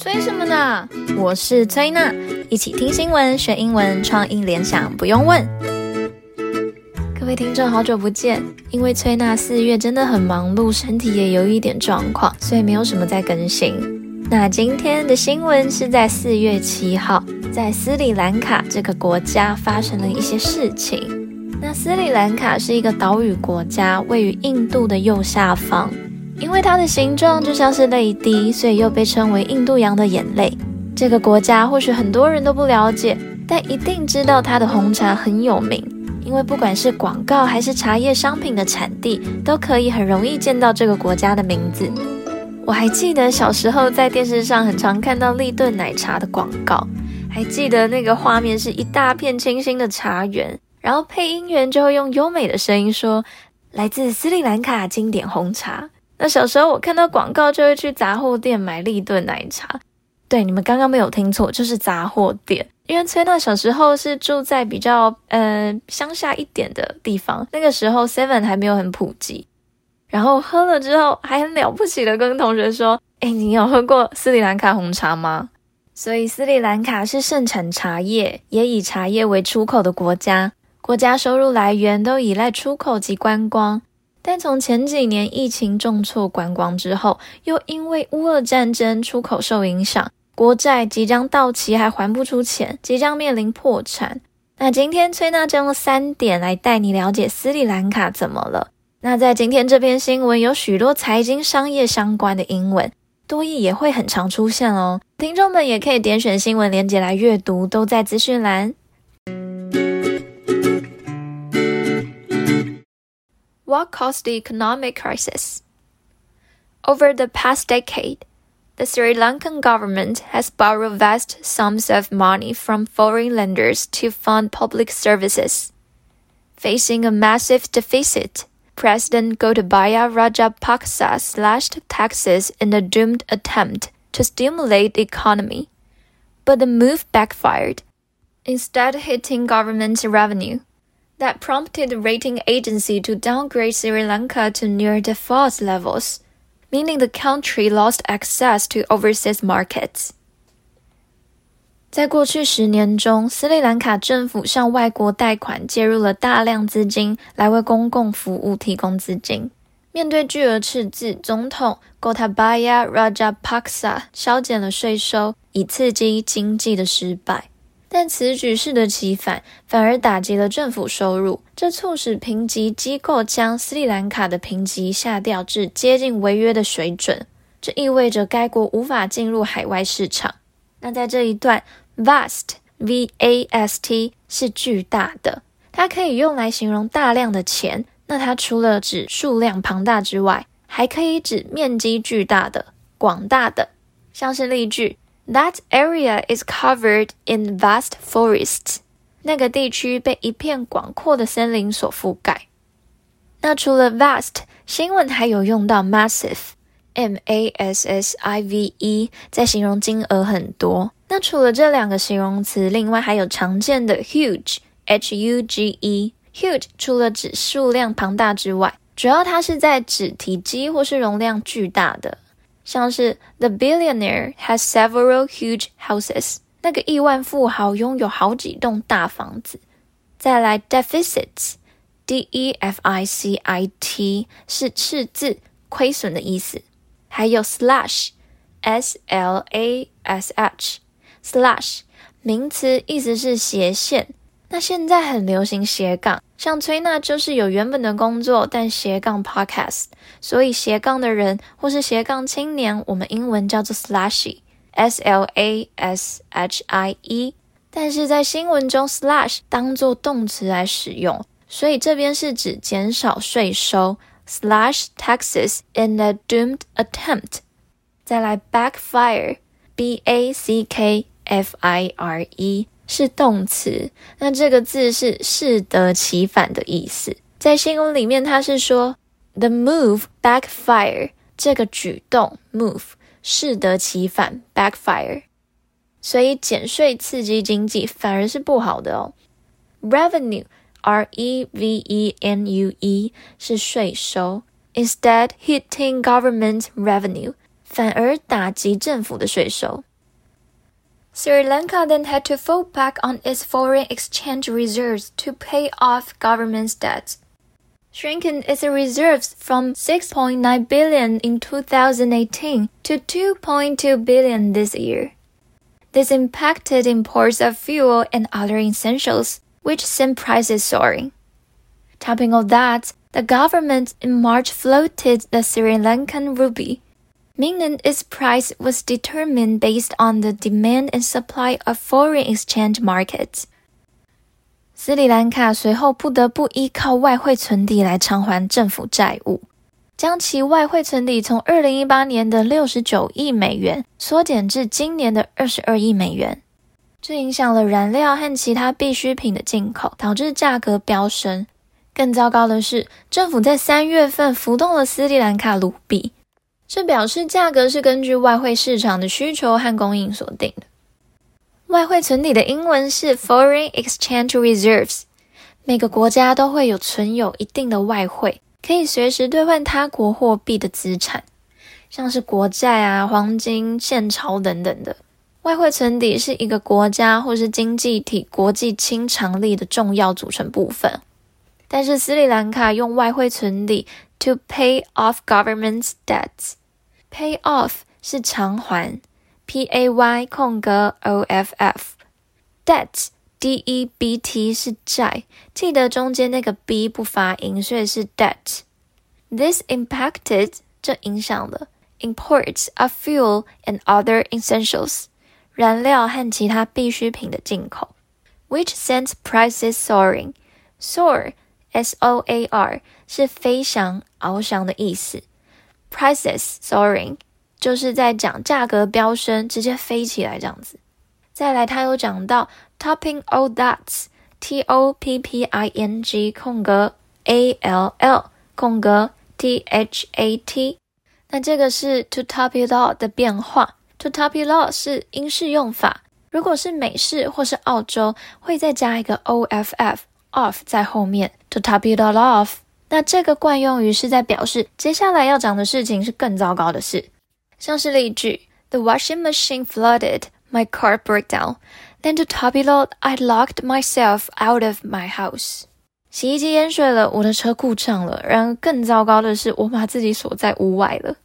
催什么呢？我是崔娜，一起听新闻学英文，创意联想不用问。各位听众，好久不见。因为崔娜四月真的很忙碌，身体也有一点状况，所以没有什么在更新。那今天的新闻是在四月七号，在斯里兰卡这个国家发生了一些事情。那斯里兰卡是一个岛屿国家，位于印度的右下方。因为它的形状就像是泪滴，所以又被称为印度洋的眼泪。这个国家或许很多人都不了解，但一定知道它的红茶很有名。因为不管是广告还是茶叶商品的产地，都可以很容易见到这个国家的名字。我还记得小时候在电视上很常看到立顿奶茶的广告，还记得那个画面是一大片清新的茶园，然后配音员就会用优美的声音说：“来自斯里兰卡经典红茶。”那小时候我看到广告就会去杂货店买立顿奶茶。对，你们刚刚没有听错，就是杂货店。因为崔娜小时候是住在比较呃乡下一点的地方，那个时候 Seven 还没有很普及。然后喝了之后还很了不起的跟同学说：“诶，你有喝过斯里兰卡红茶吗？”所以斯里兰卡是盛产茶叶，也以茶叶为出口的国家，国家收入来源都依赖出口及观光。但从前几年疫情重挫观光之后，又因为乌俄战争出口受影响，国债即将到期还还不出钱，即将面临破产。那今天崔娜就用三点来带你了解斯里兰卡怎么了。那在今天这篇新闻有许多财经商业相关的英文，多益也会很常出现哦。听众们也可以点选新闻链接来阅读，都在资讯栏。What caused the economic crisis? Over the past decade, the Sri Lankan government has borrowed vast sums of money from foreign lenders to fund public services. Facing a massive deficit, President Gotabaya Rajapaksa slashed taxes in a doomed attempt to stimulate the economy. But the move backfired, instead hitting government revenue that prompted the rating agency to downgrade Sri Lanka to near default levels, meaning the country lost access to overseas markets. 在过去十年中，斯里兰卡政府向外国贷款介入了大量资金，来为公共服务提供资金。面对巨额赤字，总统 Gotabaya Rajapaksa 削减了税收，以刺激经济的失败。 但此举适得其反，反而打击了政府收入，这促使评级机构将斯里兰卡的评级下调至接近违约的水准。这意味着该国无法进入海外市场。那在这一段，vast，v-a-s-t 是巨大的，它可以用来形容大量的钱。那它除了指数量庞大之外，还可以指面积巨大的、广大的，像是例句。That area is covered in vast forests. 那个地区被一片广阔的森林所覆盖。那除了 vast，新闻还有用到 massive，M-A-S-S-I-V-E，在形容金额很多。那除了这两个形容词，另外还有常见的 huge，H-U-G-E。huge 除了指数量庞大之外，主要它是在指体积或是容量巨大的。像是 The billionaire has several huge houses，那个亿万富豪拥有好几栋大房子。再来 deficits，D E F I C I T 是赤字、亏损的意思。还有 slash，S-L-A-S-H，slash 名词意思是斜线。那现在很流行斜杠，像崔娜就是有原本的工作，但斜杠 podcast，所以斜杠的人或是斜杠青年，我们英文叫做 slashy，S L A S H I E。但是在新闻中，slash 当做动词来使用，所以这边是指减少税收，slash taxes in a doomed attempt。再来 backfire，B A C K F I R E。是动词，那这个字是适得其反的意思。在新闻里面，它是说 the move backfire，这个举动 move 适得其反 backfire，所以减税刺激经济反而是不好的哦。Revenue R E V E N U E 是税收，instead hitting government revenue 反而打击政府的税收。Sri Lanka then had to fall back on its foreign exchange reserves to pay off government's debts, shrinking its reserves from 6.9 billion in 2018 to 2.2 billion this year. This impacted imports of fuel and other essentials, which sent prices soaring. Topping all that, the government in March floated the Sri Lankan rupee meaning its price was determined based on the demand and supply of foreign exchange markets. 斯里兰卡随后不得不依靠外汇存底来偿还政府债务，将其外汇存底从二零一八年的六十九亿美元缩减至今年的二十二亿美元。这影响了燃料和其他必需品的进口，导致价格飙升。更糟糕的是，政府在三月份浮动了斯里兰卡卢比。这表示价格是根据外汇市场的需求和供应所定的。外汇存底的英文是 Foreign Exchange Reserves。每个国家都会有存有一定的外汇，可以随时兑换他国货币的资产，像是国债啊、黄金、现钞等等的。外汇存底是一个国家或是经济体国际清偿力的重要组成部分。但是斯里兰卡用外汇存底 to pay off government's debts。Pay off 是偿还，P A Y 空格 O F F，debt D E B T 是债，记得中间那个 B 不发音，所以是 debt。This impacted 这影响了 imports of fuel and other essentials 燃料和其他必需品的进口，which sent prices soaring。soar S O A R 是飞翔、翱翔的意思。Prices soaring 就是在讲价格飙升，直接飞起来这样子。再来，他有讲到 topping all that，T O P P I N G 空格 A L L 空格 T H A T。那这个是 to top it all 的变化，to top it all 是英式用法，如果是美式或是澳洲，会再加一个 O F F off 在后面，to top it all off。那这个惯用语是在表示接下来要讲的事情是更糟糕的事，像是例句：The washing machine flooded, my car broke down. Then to top it all, I locked myself out of my house. 洗衣机淹水了，我的车故障了。然而更糟糕的是，我把自己锁在屋外了。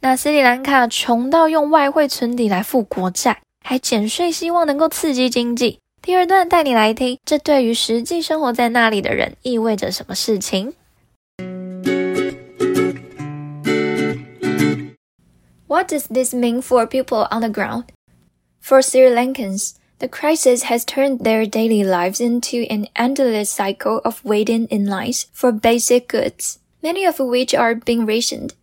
那斯里兰卡穷到用外汇存底来付国债，还减税，希望能够刺激经济。第二段带你来听，这对于实际生活在那里的人意味着什么事情？What does this mean for people on the ground? For Sri Lankans, the crisis has turned their daily lives into an endless cycle of waiting in lines for basic goods, many of which are being rationed.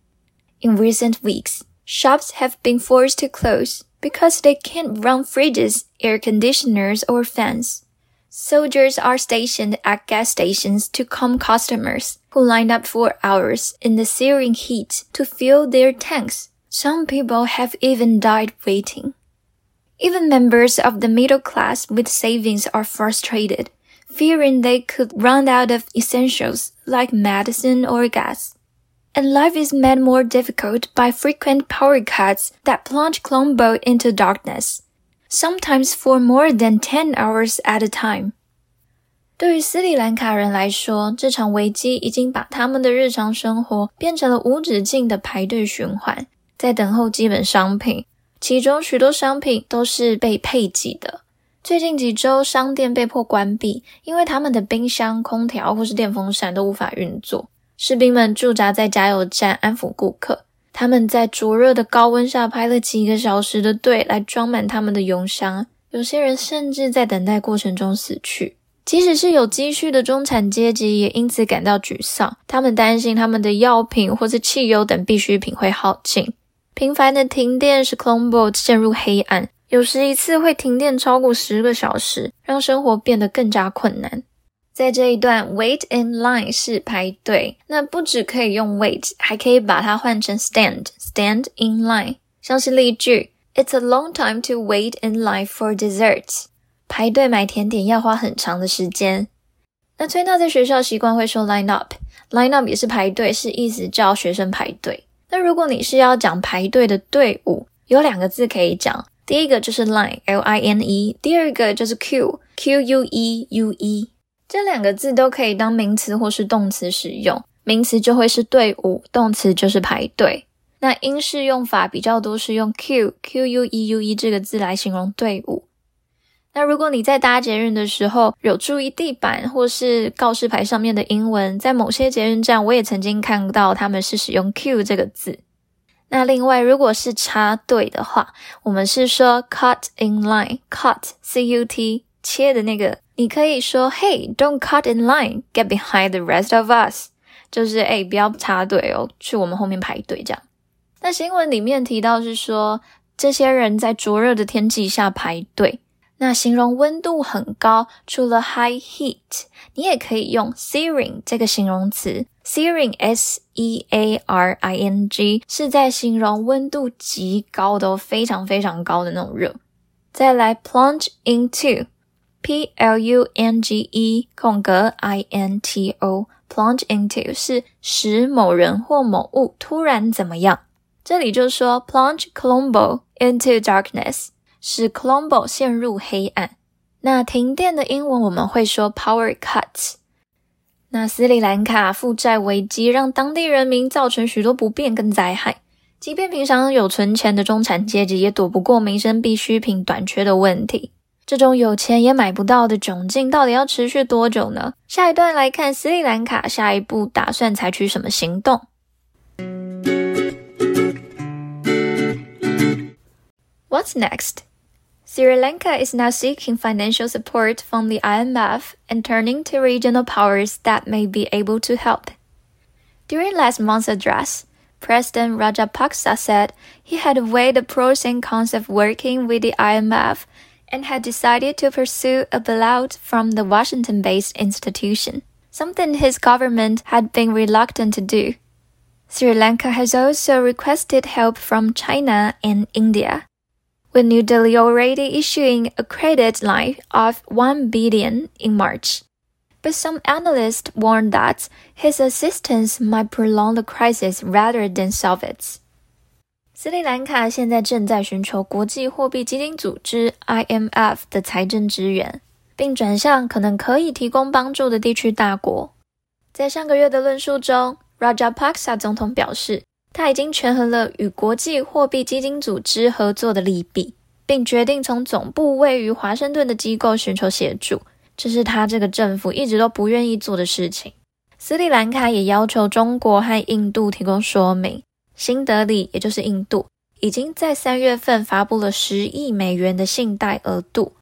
In recent weeks, shops have been forced to close. because they can't run fridges, air conditioners, or fans. Soldiers are stationed at gas stations to calm customers who line up for hours in the searing heat to fill their tanks. Some people have even died waiting. Even members of the middle class with savings are frustrated, fearing they could run out of essentials like medicine or gas and life is made more difficult by frequent power cuts that plunge Colombo into darkness, sometimes for more than 10 hours at a time. 对于斯里兰卡人来说，这场危机已经把他们的日常生活变成了无止境的排队循环，在等候基本商品，其中许多商品都是被配给的。最近几周，商店被迫关闭，因为他们的冰箱、空调或是电风扇都无法运作。 士兵们驻扎在加油站安抚顾客，他们在灼热的高温下排了几个小时的队来装满他们的油箱，有些人甚至在等待过程中死去。即使是有积蓄的中产阶级，也因此感到沮丧。他们担心他们的药品或是汽油等必需品会耗尽。频繁的停电使 Colombo 陷入黑暗，有时一次会停电超过十个小时，让生活变得更加困难。在这一段，wait in line 是排队，那不只可以用 wait，还可以把它换成 stand，stand in line。像是例句，It's a long time to wait in line for dessert。排队买甜点要花很长的时间。那崔娜在学校习惯会说 line up，line up 也是排队，是意思叫学生排队。那如果你是要讲排队的队伍，有两个字可以讲第一个就是 line，L-I-N-E，第二个就是 Q，Q-U-E-U-E，这两个字都可以当名词或是动词使用。名词就会是队伍，动词就是排队。那英式用法比较多是用 Q，Q-U-E-U-E 这个字来形容队伍。那如果你在搭捷运的时候有注意地板或是告示牌上面的英文，在某些捷运站我也曾经看到他们是使用 Q 这个字。那另外，如果是插队的话，我们是说 cut in line，cut C-U-T 切的那个，你可以说 Hey, don't cut in line, get behind the rest of us，就是哎，不要插队哦，去我们后面排队这样。那新闻里面提到是说，这些人在灼热的天气下排队。那形容温度很高，除了 high heat，你也可以用 searing 这个形容词。searing S-E-A-R-I-N-G 是在形容温度极高的，非常非常高的那种热。再来 plunge into P-L-U-N-G-E 空格 I-N-T-O plunge into 是使某人或某物突然怎么样？这里就说 plunge Colombo into darkness。使 Colombo 陷入黑暗。那停电的英文我们会说 power cuts。那斯里兰卡负债危机让当地人民造成许多不便跟灾害，即便平常有存钱的中产阶级，也躲不过民生必需品短缺的问题。这种有钱也买不到的窘境，到底要持续多久呢？下一段来看斯里兰卡下一步打算采取什么行动。What's next? Sri Lanka is now seeking financial support from the IMF and turning to regional powers that may be able to help. During last month's address, President Rajapaksa said he had weighed the pros and cons of working with the IMF and had decided to pursue a bailout from the Washington-based institution, something his government had been reluctant to do. Sri Lanka has also requested help from China and India with New Delhi already issuing a credit line of 1 billion in March. But some analysts warn that his assistance might prolong the crisis rather than solve it. 斯里兰卡现在正在寻求国际货币基金组织 IMF 的财政支援，并转向可能可以提供帮助的地区大国。在上个月的论述中，Rajapaksa 总统表示。他已经权衡了与国际货币基金组织合作的利弊，并决定从总部位于华盛顿的机构寻求协助。这是他这个政府一直都不愿意做的事情。斯里兰卡也要求中国和印度提供说明。新德里，也就是印度，已经在三月份发布了十亿美元的信贷额度。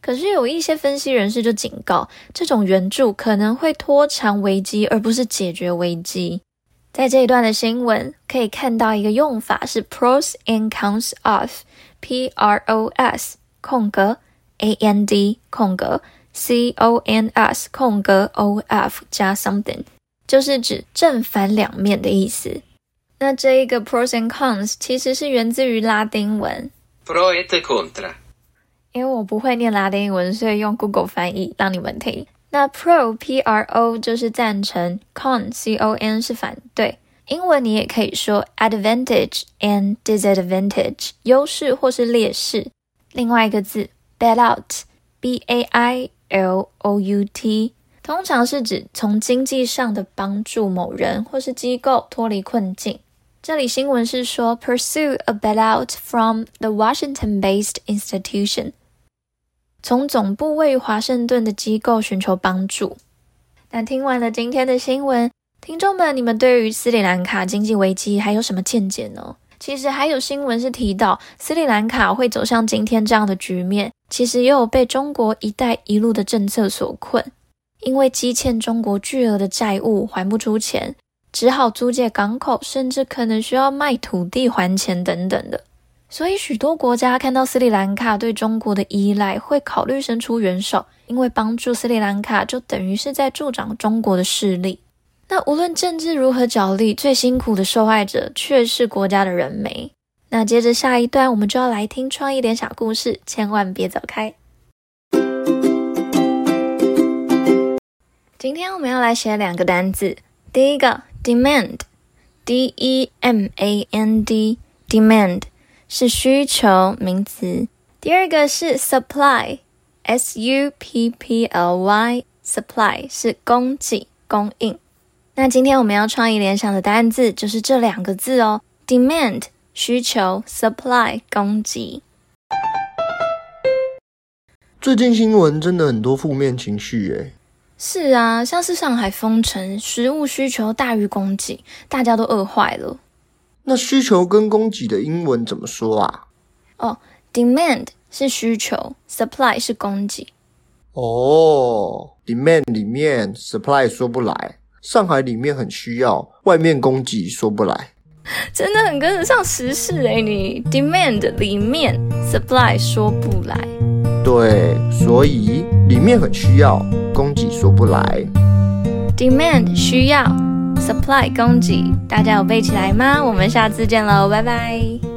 可是有一些分析人士就警告，这种援助可能会拖长危机，而不是解决危机。在这一段的新闻可以看到一个用法是 pros and cons of，P R O S 空格 A N D 空格 C O N S 空格 O F 加 something，就是指正反两面的意思。那这一个 pros and cons 其实是源自于拉丁文。pro et contra。因为我不会念拉丁文，所以用 Google 翻译让你们听。那 pro p r o 就是赞成，con c o n 是反对。英文你也可以说 advantage and disadvantage，优势或是劣势。另外一个字 bailout，b a i l o u t，通常是指从经济上的帮助某人或是机构脱离困境。这里新闻是说 pursue a bailout from the Washington-based institution。从总部位于华盛顿的机构寻求帮助。那听完了今天的新闻，听众们，你们对于斯里兰卡经济危机还有什么见解呢？其实还有新闻是提到，斯里兰卡会走向今天这样的局面，其实也有被中国“一带一路”的政策所困，因为积欠中国巨额的债务还不出钱，只好租借港口，甚至可能需要卖土地还钱等等的。所以，许多国家看到斯里兰卡对中国的依赖，会考虑伸出援手，因为帮助斯里兰卡就等于是在助长中国的势力。那无论政治如何角力，最辛苦的受害者却是国家的人民。那接着下一段，我们就要来听创意点小故事，千万别走开。今天我们要来写两个单字，第一个 demand，D-E-M-A-N-D，demand。是需求名词。第二个是 supply，s u p p l y，supply 是供给、供应。那今天我们要创意联想的单字就是这两个字哦，demand 需求，supply 供给。最近新闻真的很多负面情绪诶。是啊，像是上海封城，食物需求大于供给，大家都饿坏了。那需求跟供给的英文怎么说啊？哦，demand 是需求，supply 是供给。哦，demand 里面 supply 说不来，上海里面很需要，外面供给说不来。真的很跟得上时事诶，你 demand 里面 supply 说不来。对，所以里面很需要，供给说不来。Demand 需要，supply 供给，大家有背起来吗？我们下次见喽，拜拜。